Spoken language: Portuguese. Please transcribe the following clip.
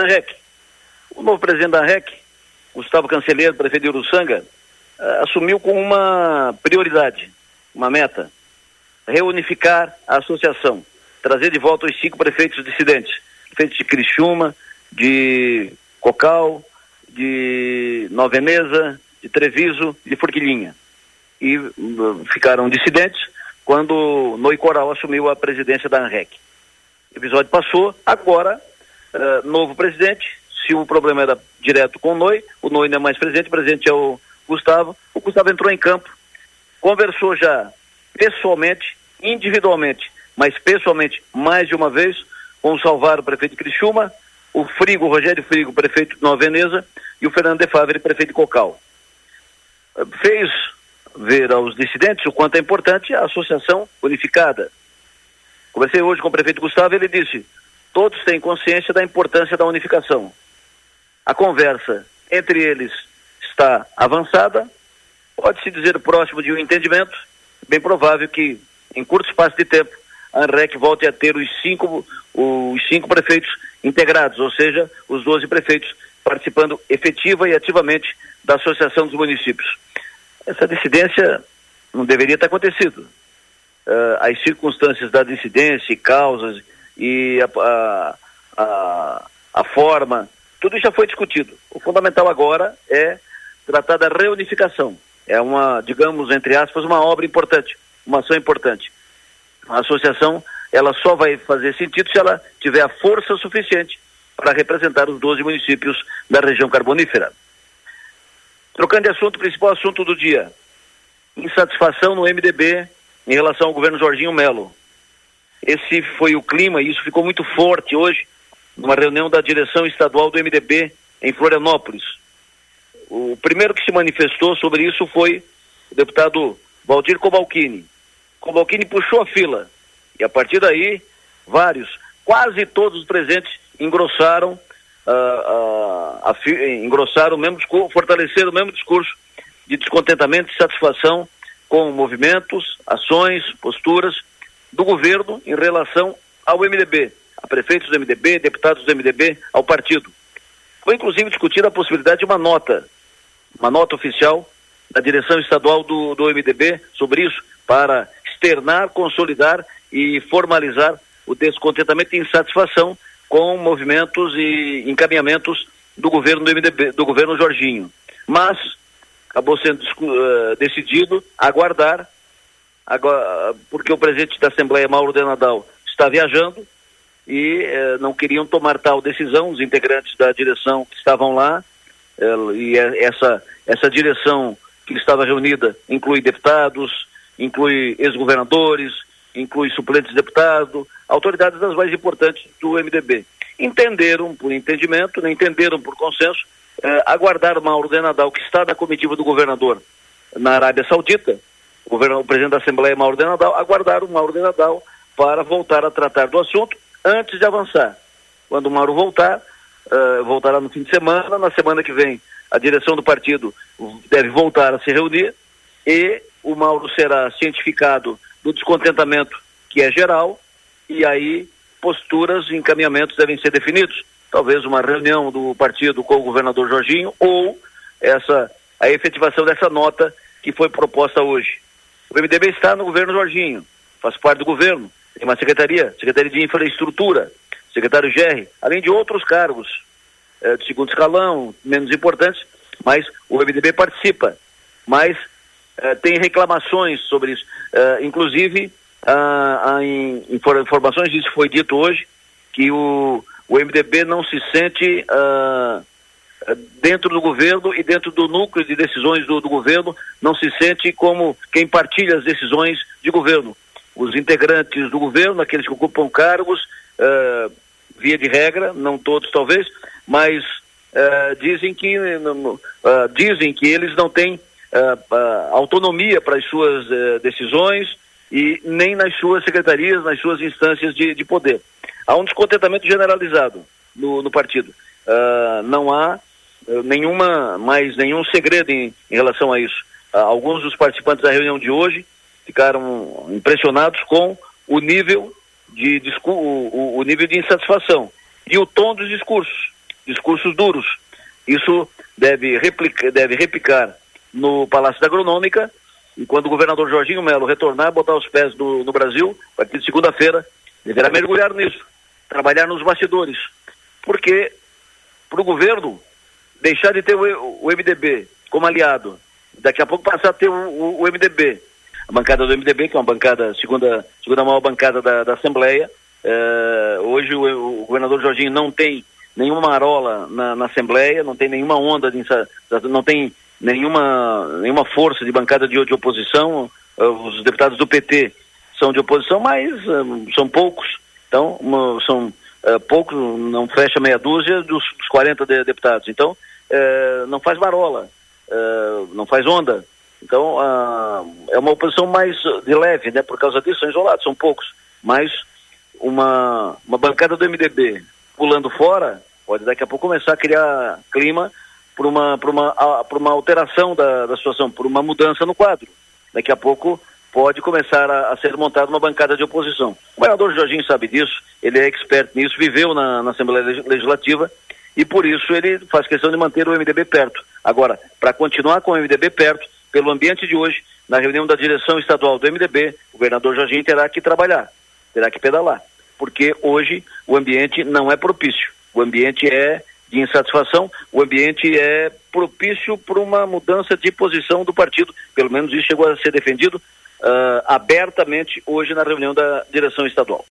ANREC. O novo presidente da ANREC, Gustavo Cancelheiro, prefeito de Uruçanga, uh, assumiu com uma prioridade, uma meta, reunificar a associação, trazer de volta os cinco prefeitos dissidentes, prefeitos de Criciúma, de Cocal, de Nova Veneza, de Treviso e de Forquilinha. E uh, ficaram dissidentes quando Noi Coral assumiu a presidência da ANREC. O episódio passou, agora, uh, novo presidente, se o problema era direto com o Noi, o Noi não é mais presidente, o presidente é o Gustavo, o Gustavo entrou em campo, conversou já pessoalmente, individualmente, mas pessoalmente mais de uma vez, com o Salvaro, prefeito de Criciúma, o Frigo, o Rogério Frigo, prefeito de Nova Veneza, e o Fernando de Favre, prefeito de Cocal. Fez ver aos dissidentes o quanto é importante a associação unificada. Conversei hoje com o prefeito Gustavo e ele disse: todos têm consciência da importância da unificação. A conversa entre eles está avançada, pode-se dizer próximo de um entendimento, bem provável que, em curto espaço de tempo, a ANREC volte a ter os cinco, os cinco prefeitos integrados, ou seja, os 12 prefeitos participando efetiva e ativamente da Associação dos Municípios. Essa dissidência não deveria ter acontecido. Uh, as circunstâncias da dissidência e causas e a, a, a, forma, tudo já foi discutido. O fundamental agora é tratar da reunificação. É uma, digamos, entre aspas, uma obra importante, uma ação importante. A associação, ela só vai fazer sentido se ela tiver a força suficiente para representar os 12 municípios da região carbonífera. Trocando de assunto, principal assunto do dia. Insatisfação no MDB em relação ao governo Jorginho Melo. Esse foi o clima e isso ficou muito forte hoje, numa reunião da direção estadual do MDB em Florianópolis. O primeiro que se manifestou sobre isso foi o deputado Valdir Cobalcini. Cobalcini puxou a fila e a partir daí, vários, quase todos os presentes engrossaram, uh, uh, a, engrossaram o mesmo discurso, fortaleceram o mesmo discurso de descontentamento e satisfação com movimentos, ações, posturas do governo em relação ao MDB, a prefeitos do MDB, deputados do MDB, ao partido. Foi inclusive discutida a possibilidade de uma nota, uma nota oficial da direção estadual do, do MDB sobre isso, para externar, consolidar e formalizar o descontentamento e insatisfação com movimentos e encaminhamentos do governo do MDB, do governo Jorginho. Mas acabou sendo uh, decidido aguardar, agora, porque o presidente da Assembleia, Mauro de Nadal, está viajando e uh, não queriam tomar tal decisão, os integrantes da direção que estavam lá, uh, e essa, essa direção que estava reunida inclui deputados, inclui ex-governadores, inclui suplentes de deputado, autoridades das mais importantes do MDB. Entenderam por entendimento, não entenderam por consenso, eh, aguardar Mauro de Nadal, que está na comitiva do governador na Arábia Saudita, o, o presidente da Assembleia, Mauro de Nadal, aguardar o Mauro de Nadal para voltar a tratar do assunto antes de avançar. Quando o Mauro voltar, uh, voltará no fim de semana, na semana que vem a direção do partido deve voltar a se reunir e o Mauro será cientificado do descontentamento que é geral e aí posturas e encaminhamentos devem ser definidos. Talvez uma reunião do partido com o governador Jorginho ou essa a efetivação dessa nota que foi proposta hoje. O MDB está no governo Jorginho, faz parte do governo, tem uma secretaria, Secretaria de Infraestrutura, secretário GR, além de outros cargos eh, de segundo escalão, menos importantes, mas o MDB participa. Mas eh, tem reclamações sobre isso. Uh, inclusive, uh, em informações, isso foi dito hoje, que o, o MDB não se sente uh, dentro do governo e dentro do núcleo de decisões do, do, governo, não se sente como quem partilha as decisões de governo. Os integrantes do governo, aqueles que ocupam cargos, uh, via de regra, não todos talvez, mas uh, dizem que uh, dizem que eles não têm autonomia para as suas decisões e nem nas suas secretarias, nas suas instâncias de, de poder. Há um descontentamento generalizado no, no partido. não há nenhuma mais nenhum segredo em, em relação a isso. alguns dos participantes da reunião de hoje ficaram impressionados com o nível de o, o nível de insatisfação e o tom dos discursos. discursos duros. Isso deve, replicar, deve replicar no Palácio da Agronômica e quando o governador Jorginho Melo retornar, botar os pés no, no Brasil, a partir de segunda-feira, deverá mergulhar nisso, trabalhar nos bastidores. Porque para o governo deixar de ter o, MDB como aliado, daqui a pouco passar a ter o, MDB, a bancada do MDB, que é uma bancada, segunda, segunda maior bancada da, da Assembleia. É, hoje o, o, governador Jorginho não tem nenhuma marola na, na Assembleia, não tem nenhuma onda, de, não tem nenhuma, nenhuma força de bancada de, de oposição. Uh, os deputados do PT são de oposição, mas uh, são poucos. Então, são poucos, não fecha meia dúzia dos, dos 40 de, deputados. Então, não faz marola, não faz onda. Então, é uma oposição mais de leve, né? Por causa disso, são isolados, são poucos. Mas uma, uma bancada do MDB pulando fora pode daqui a pouco começar a criar clima por uma, por uma, por uma alteração da, da situação, por uma mudança no quadro. Daqui a pouco pode começar a, a, ser montada uma bancada de oposição. O governador Jorginho sabe disso, ele é expert nisso, viveu na, na Assembleia Legislativa e por isso ele faz questão de manter o MDB perto. Agora, para continuar com o MDB perto, pelo ambiente de hoje, na reunião da direção estadual do MDB, o governador Jorginho terá que trabalhar, terá que pedalar, porque hoje o ambiente não é propício. O ambiente é de insatisfação, o ambiente é propício para uma mudança de posição do partido. Pelo menos isso chegou a ser defendido uh, abertamente hoje na reunião da direção estadual.